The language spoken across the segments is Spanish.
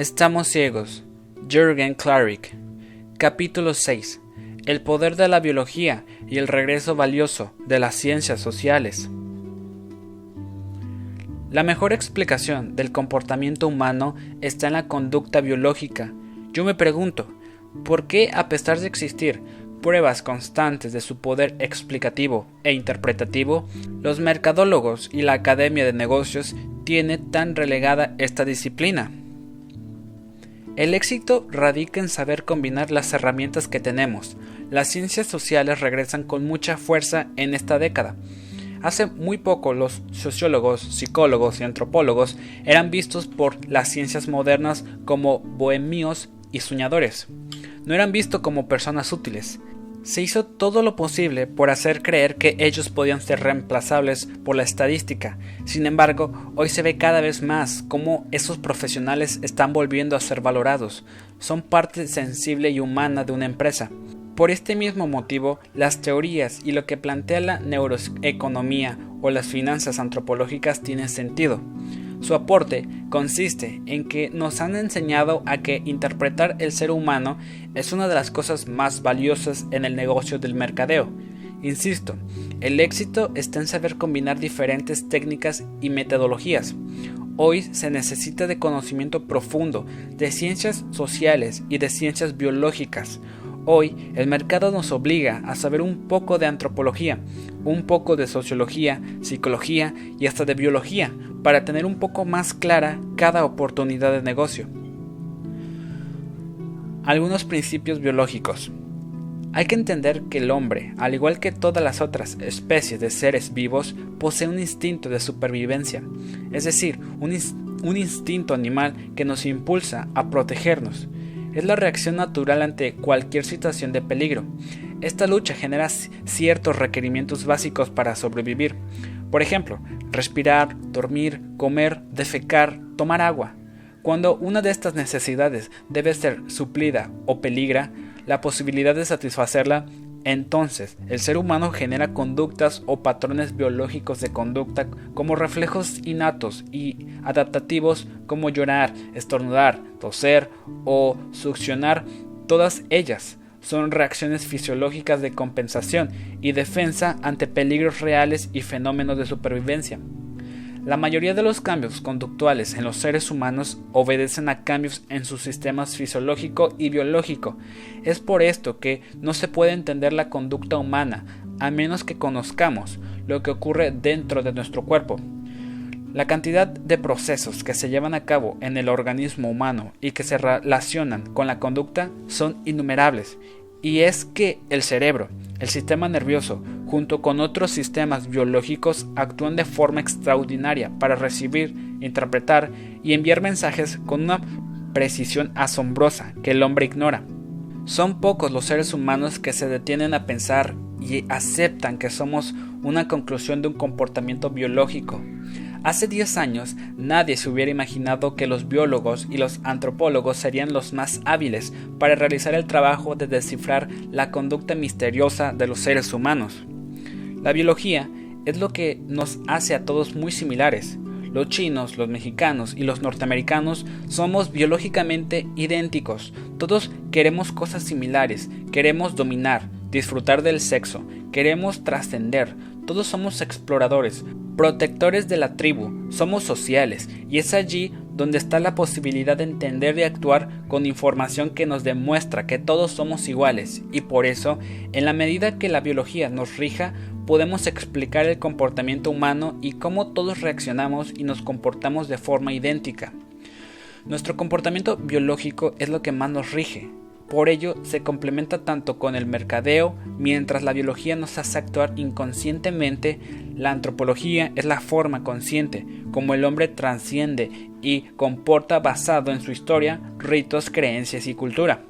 Estamos ciegos. Jürgen Klarik. Capítulo 6. El poder de la biología y el regreso valioso de las ciencias sociales. La mejor explicación del comportamiento humano está en la conducta biológica. Yo me pregunto, ¿por qué a pesar de existir pruebas constantes de su poder explicativo e interpretativo, los mercadólogos y la Academia de Negocios tienen tan relegada esta disciplina? El éxito radica en saber combinar las herramientas que tenemos. Las ciencias sociales regresan con mucha fuerza en esta década. Hace muy poco los sociólogos, psicólogos y antropólogos eran vistos por las ciencias modernas como bohemios y soñadores. No eran vistos como personas útiles. Se hizo todo lo posible por hacer creer que ellos podían ser reemplazables por la estadística. Sin embargo, hoy se ve cada vez más cómo esos profesionales están volviendo a ser valorados. Son parte sensible y humana de una empresa. Por este mismo motivo, las teorías y lo que plantea la neuroeconomía o las finanzas antropológicas tienen sentido. Su aporte consiste en que nos han enseñado a que interpretar el ser humano es una de las cosas más valiosas en el negocio del mercadeo. Insisto, el éxito está en saber combinar diferentes técnicas y metodologías. Hoy se necesita de conocimiento profundo de ciencias sociales y de ciencias biológicas, Hoy el mercado nos obliga a saber un poco de antropología, un poco de sociología, psicología y hasta de biología para tener un poco más clara cada oportunidad de negocio. Algunos principios biológicos. Hay que entender que el hombre, al igual que todas las otras especies de seres vivos, posee un instinto de supervivencia, es decir, un, un instinto animal que nos impulsa a protegernos es la reacción natural ante cualquier situación de peligro. Esta lucha genera ciertos requerimientos básicos para sobrevivir. Por ejemplo, respirar, dormir, comer, defecar, tomar agua. Cuando una de estas necesidades debe ser suplida o peligra, la posibilidad de satisfacerla entonces, el ser humano genera conductas o patrones biológicos de conducta como reflejos innatos y adaptativos como llorar, estornudar, toser o succionar. Todas ellas son reacciones fisiológicas de compensación y defensa ante peligros reales y fenómenos de supervivencia. La mayoría de los cambios conductuales en los seres humanos obedecen a cambios en su sistema fisiológico y biológico. Es por esto que no se puede entender la conducta humana a menos que conozcamos lo que ocurre dentro de nuestro cuerpo. La cantidad de procesos que se llevan a cabo en el organismo humano y que se relacionan con la conducta son innumerables y es que el cerebro, el sistema nervioso, junto con otros sistemas biológicos, actúan de forma extraordinaria para recibir, interpretar y enviar mensajes con una precisión asombrosa que el hombre ignora. Son pocos los seres humanos que se detienen a pensar y aceptan que somos una conclusión de un comportamiento biológico, Hace 10 años nadie se hubiera imaginado que los biólogos y los antropólogos serían los más hábiles para realizar el trabajo de descifrar la conducta misteriosa de los seres humanos. La biología es lo que nos hace a todos muy similares. Los chinos, los mexicanos y los norteamericanos somos biológicamente idénticos. Todos queremos cosas similares, queremos dominar, disfrutar del sexo, queremos trascender, todos somos exploradores, protectores de la tribu, somos sociales, y es allí donde está la posibilidad de entender y actuar con información que nos demuestra que todos somos iguales, y por eso, en la medida que la biología nos rija, podemos explicar el comportamiento humano y cómo todos reaccionamos y nos comportamos de forma idéntica. Nuestro comportamiento biológico es lo que más nos rige, por ello, se complementa tanto con el mercadeo, mientras la biología nos hace actuar inconscientemente, la antropología es la forma consciente, como el hombre transciende y comporta basado en su historia, ritos, creencias y cultura.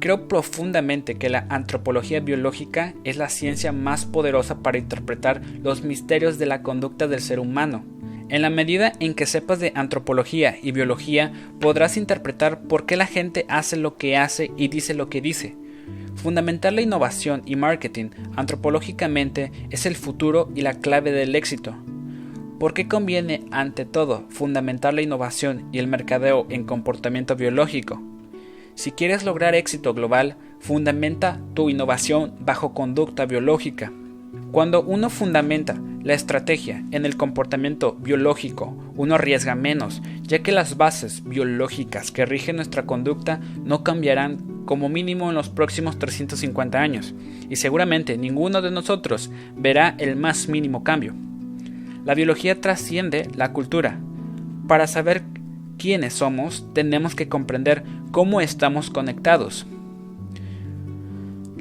Creo profundamente que la antropología biológica es la ciencia más poderosa para interpretar los misterios de la conducta del ser humano en la medida en que sepas de antropología y biología, podrás interpretar por qué la gente hace lo que hace y dice lo que dice. Fundamentar la innovación y marketing antropológicamente es el futuro y la clave del éxito. ¿Por qué conviene, ante todo, fundamentar la innovación y el mercadeo en comportamiento biológico? Si quieres lograr éxito global, fundamenta tu innovación bajo conducta biológica. Cuando uno fundamenta la estrategia en el comportamiento biológico, uno arriesga menos, ya que las bases biológicas que rigen nuestra conducta no cambiarán como mínimo en los próximos 350 años, y seguramente ninguno de nosotros verá el más mínimo cambio. La biología trasciende la cultura. Para saber quiénes somos, tenemos que comprender cómo estamos conectados.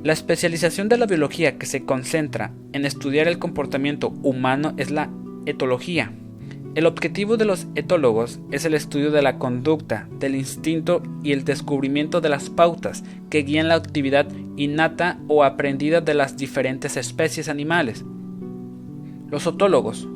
La especialización de la biología que se concentra en estudiar el comportamiento humano es la etología. El objetivo de los etólogos es el estudio de la conducta, del instinto y el descubrimiento de las pautas que guían la actividad innata o aprendida de las diferentes especies animales. Los otólogos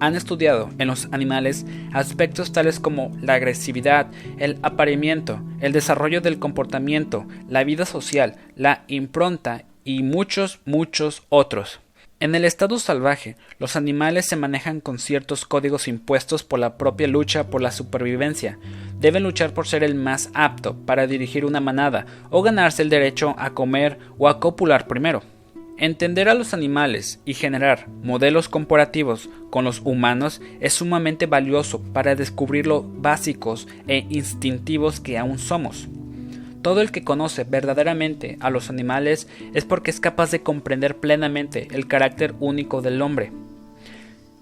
han estudiado en los animales aspectos tales como la agresividad, el apareamiento, el desarrollo del comportamiento, la vida social, la impronta y muchos, muchos otros. En el estado salvaje, los animales se manejan con ciertos códigos impuestos por la propia lucha por la supervivencia. Deben luchar por ser el más apto para dirigir una manada o ganarse el derecho a comer o a copular primero. Entender a los animales y generar modelos comparativos con los humanos es sumamente valioso para descubrir lo básicos e instintivos que aún somos. Todo el que conoce verdaderamente a los animales es porque es capaz de comprender plenamente el carácter único del hombre.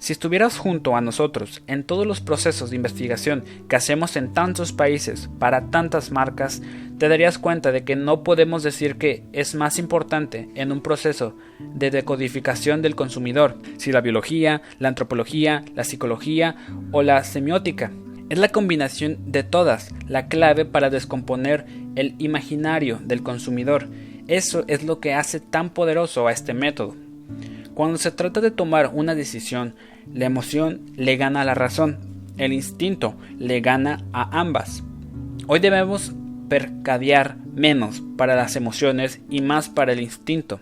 Si estuvieras junto a nosotros en todos los procesos de investigación que hacemos en tantos países para tantas marcas, te darías cuenta de que no podemos decir que es más importante en un proceso de decodificación del consumidor, si la biología, la antropología, la psicología o la semiótica. Es la combinación de todas la clave para descomponer el imaginario del consumidor. Eso es lo que hace tan poderoso a este método. Cuando se trata de tomar una decisión, la emoción le gana a la razón, el instinto le gana a ambas. Hoy debemos percadear menos para las emociones y más para el instinto.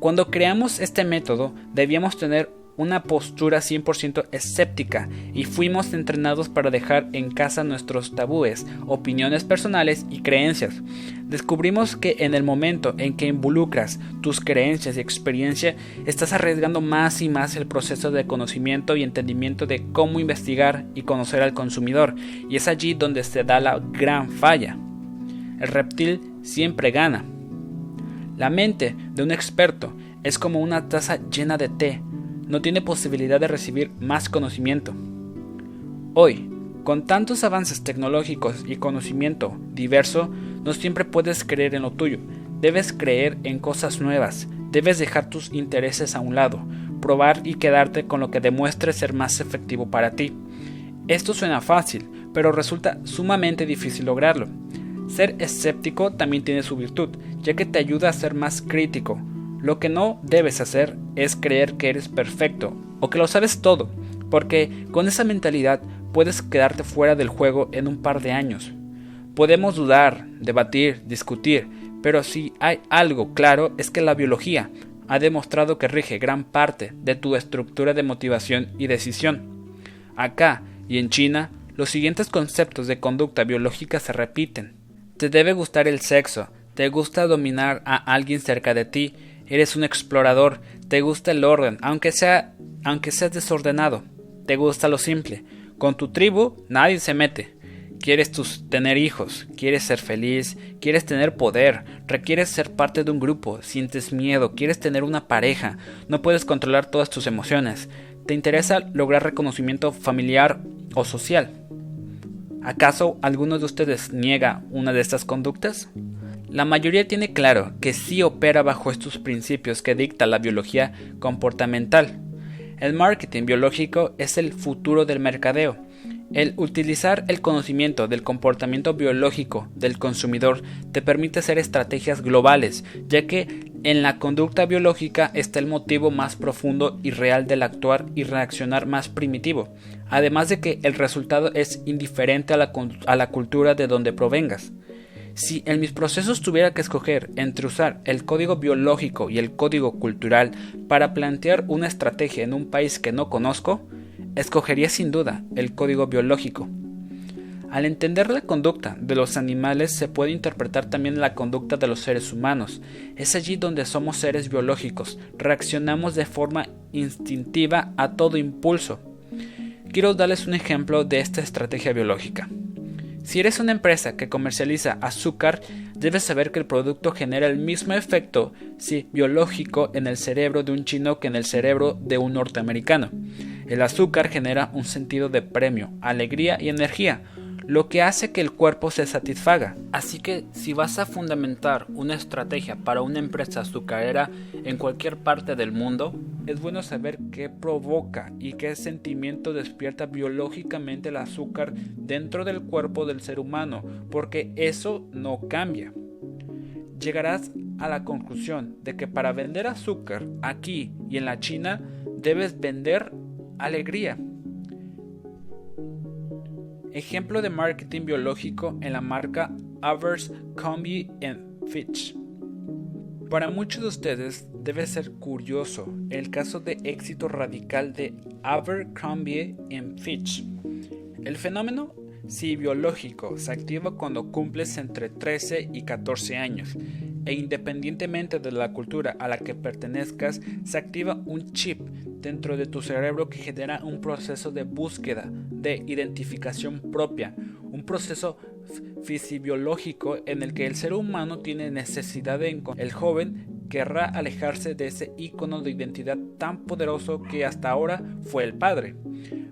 Cuando creamos este método, debíamos tener una postura 100% escéptica y fuimos entrenados para dejar en casa nuestros tabúes, opiniones personales y creencias. Descubrimos que en el momento en que involucras tus creencias y experiencia, estás arriesgando más y más el proceso de conocimiento y entendimiento de cómo investigar y conocer al consumidor, y es allí donde se da la gran falla. El reptil siempre gana. La mente de un experto es como una taza llena de té, no tiene posibilidad de recibir más conocimiento. Hoy, con tantos avances tecnológicos y conocimiento diverso, no siempre puedes creer en lo tuyo, debes creer en cosas nuevas, debes dejar tus intereses a un lado, probar y quedarte con lo que demuestre ser más efectivo para ti. Esto suena fácil, pero resulta sumamente difícil lograrlo. Ser escéptico también tiene su virtud, ya que te ayuda a ser más crítico, lo que no debes hacer es creer que eres perfecto o que lo sabes todo, porque con esa mentalidad puedes quedarte fuera del juego en un par de años. Podemos dudar, debatir, discutir, pero si hay algo claro es que la biología ha demostrado que rige gran parte de tu estructura de motivación y decisión. Acá y en China, los siguientes conceptos de conducta biológica se repiten. Te debe gustar el sexo, te gusta dominar a alguien cerca de ti Eres un explorador, te gusta el orden, aunque sea aunque seas desordenado. Te gusta lo simple. Con tu tribu nadie se mete. Quieres tener hijos, quieres ser feliz, quieres tener poder, requieres ser parte de un grupo, sientes miedo, quieres tener una pareja, no puedes controlar todas tus emociones. ¿Te interesa lograr reconocimiento familiar o social? ¿Acaso alguno de ustedes niega una de estas conductas? La mayoría tiene claro que sí opera bajo estos principios que dicta la biología comportamental. El marketing biológico es el futuro del mercadeo. El utilizar el conocimiento del comportamiento biológico del consumidor te permite hacer estrategias globales, ya que en la conducta biológica está el motivo más profundo y real del actuar y reaccionar más primitivo, además de que el resultado es indiferente a la, cultura de donde provengas. Si en mis procesos tuviera que escoger entre usar el código biológico y el código cultural para plantear una estrategia en un país que no conozco, escogería sin duda el código biológico. Al entender la conducta de los animales se puede interpretar también la conducta de los seres humanos. Es allí donde somos seres biológicos, reaccionamos de forma instintiva a todo impulso. Quiero darles un ejemplo de esta estrategia biológica. Si eres una empresa que comercializa azúcar, debes saber que el producto genera el mismo efecto biológico en el cerebro de un chino que en el cerebro de un norteamericano. El azúcar genera un sentido de premio, alegría y energía, lo que hace que el cuerpo se satisfaga. Así que si vas a fundamentar una estrategia para una empresa azucarera en cualquier parte del mundo, es bueno saber qué provoca y qué sentimiento despierta biológicamente el azúcar dentro del cuerpo del ser humano, porque eso no cambia. Llegarás a la conclusión de que para vender azúcar aquí y en la China debes vender alegría. Ejemplo de marketing biológico en la marca Abercrombie Fitch. Para muchos de ustedes debe ser curioso el caso de éxito radical de Abercrombie Fitch. El fenómeno si biológico se activa cuando cumples entre 13 y 14 años e independientemente de la cultura a la que pertenezcas, se activa un chip dentro de tu cerebro que genera un proceso de búsqueda, de identificación propia, un proceso fisiológico en el que el ser humano tiene necesidad de encontrar. El joven querrá alejarse de ese icono de identidad tan poderoso que hasta ahora fue el padre.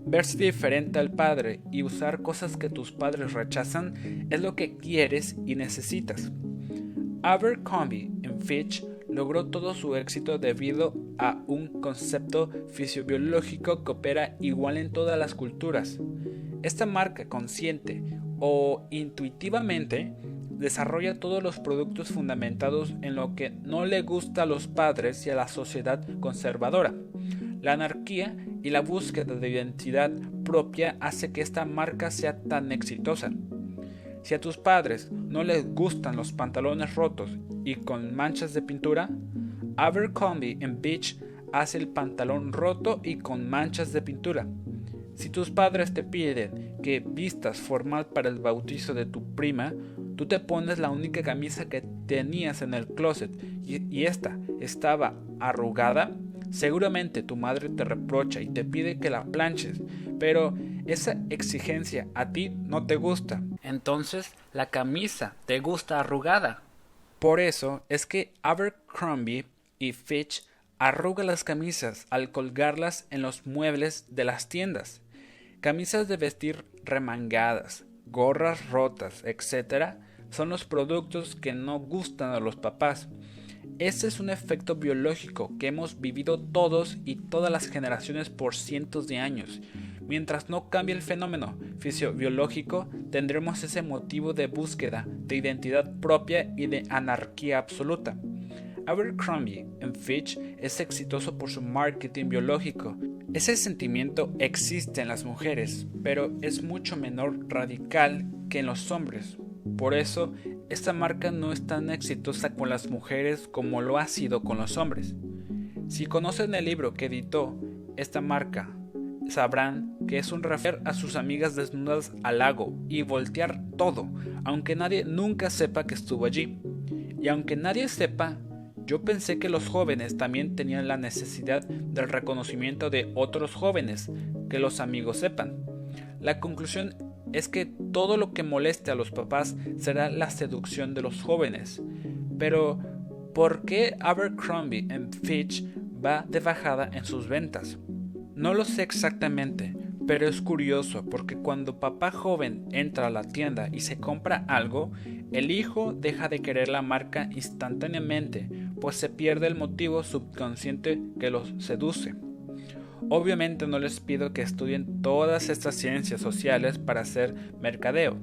Verse diferente al padre y usar cosas que tus padres rechazan es lo que quieres y necesitas. Abercrombie Fitch logró todo su éxito debido a un concepto fisiobiológico que opera igual en todas las culturas. Esta marca consciente o intuitivamente desarrolla todos los productos fundamentados en lo que no le gusta a los padres y a la sociedad conservadora. La anarquía y la búsqueda de identidad propia hace que esta marca sea tan exitosa. Si a tus padres no les gustan los pantalones rotos y con manchas de pintura, Abercrombie Beach hace el pantalón roto y con manchas de pintura. Si tus padres te piden que vistas formal para el bautizo de tu prima, tú te pones la única camisa que tenías en el closet y, y esta estaba arrugada, seguramente tu madre te reprocha y te pide que la planches, pero esa exigencia a ti no te gusta. Entonces la camisa te gusta arrugada. Por eso es que Abercrombie y Fitch arruga las camisas al colgarlas en los muebles de las tiendas. Camisas de vestir remangadas, gorras rotas, etc. son los productos que no gustan a los papás. Ese es un efecto biológico que hemos vivido todos y todas las generaciones por cientos de años. Mientras no cambie el fenómeno fisiobiológico, tendremos ese motivo de búsqueda, de identidad propia y de anarquía absoluta. Abercrombie en Fitch es exitoso por su marketing biológico. Ese sentimiento existe en las mujeres, pero es mucho menor radical que en los hombres. Por eso, esta marca no es tan exitosa con las mujeres como lo ha sido con los hombres. Si conocen el libro que editó esta marca, sabrán que es un refer a sus amigas desnudas al lago y voltear todo, aunque nadie nunca sepa que estuvo allí. Y aunque nadie sepa, yo pensé que los jóvenes también tenían la necesidad del reconocimiento de otros jóvenes, que los amigos sepan. La conclusión es que todo lo que moleste a los papás será la seducción de los jóvenes. Pero, ¿por qué Abercrombie Fitch va de bajada en sus ventas? No lo sé exactamente, pero es curioso porque cuando papá joven entra a la tienda y se compra algo, el hijo deja de querer la marca instantáneamente, pues se pierde el motivo subconsciente que los seduce. Obviamente no les pido que estudien todas estas ciencias sociales para hacer mercadeo.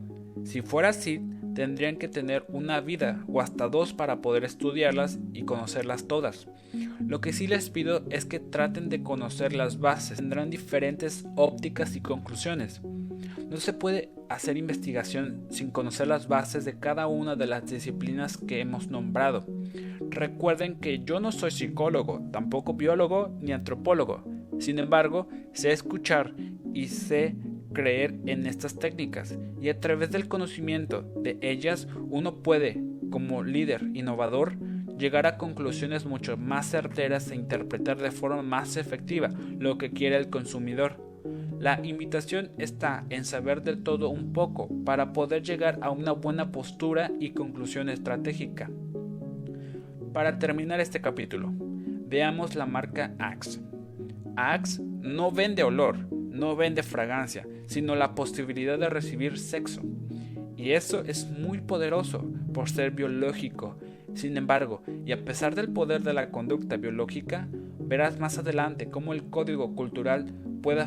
Si fuera así, tendrían que tener una vida o hasta dos para poder estudiarlas y conocerlas todas. Lo que sí les pido es que traten de conocer las bases, tendrán diferentes ópticas y conclusiones. No se puede hacer investigación sin conocer las bases de cada una de las disciplinas que hemos nombrado. Recuerden que yo no soy psicólogo, tampoco biólogo ni antropólogo. Sin embargo, sé escuchar y sé creer en estas técnicas y a través del conocimiento de ellas uno puede, como líder innovador, llegar a conclusiones mucho más certeras e interpretar de forma más efectiva lo que quiere el consumidor. La invitación está en saber del todo un poco para poder llegar a una buena postura y conclusión estratégica. Para terminar este capítulo, veamos la marca Axe. Axe no vende olor, no vende fragancia, sino la posibilidad de recibir sexo. Y eso es muy poderoso por ser biológico. Sin embargo, y a pesar del poder de la conducta biológica, verás más adelante cómo el código cultural puede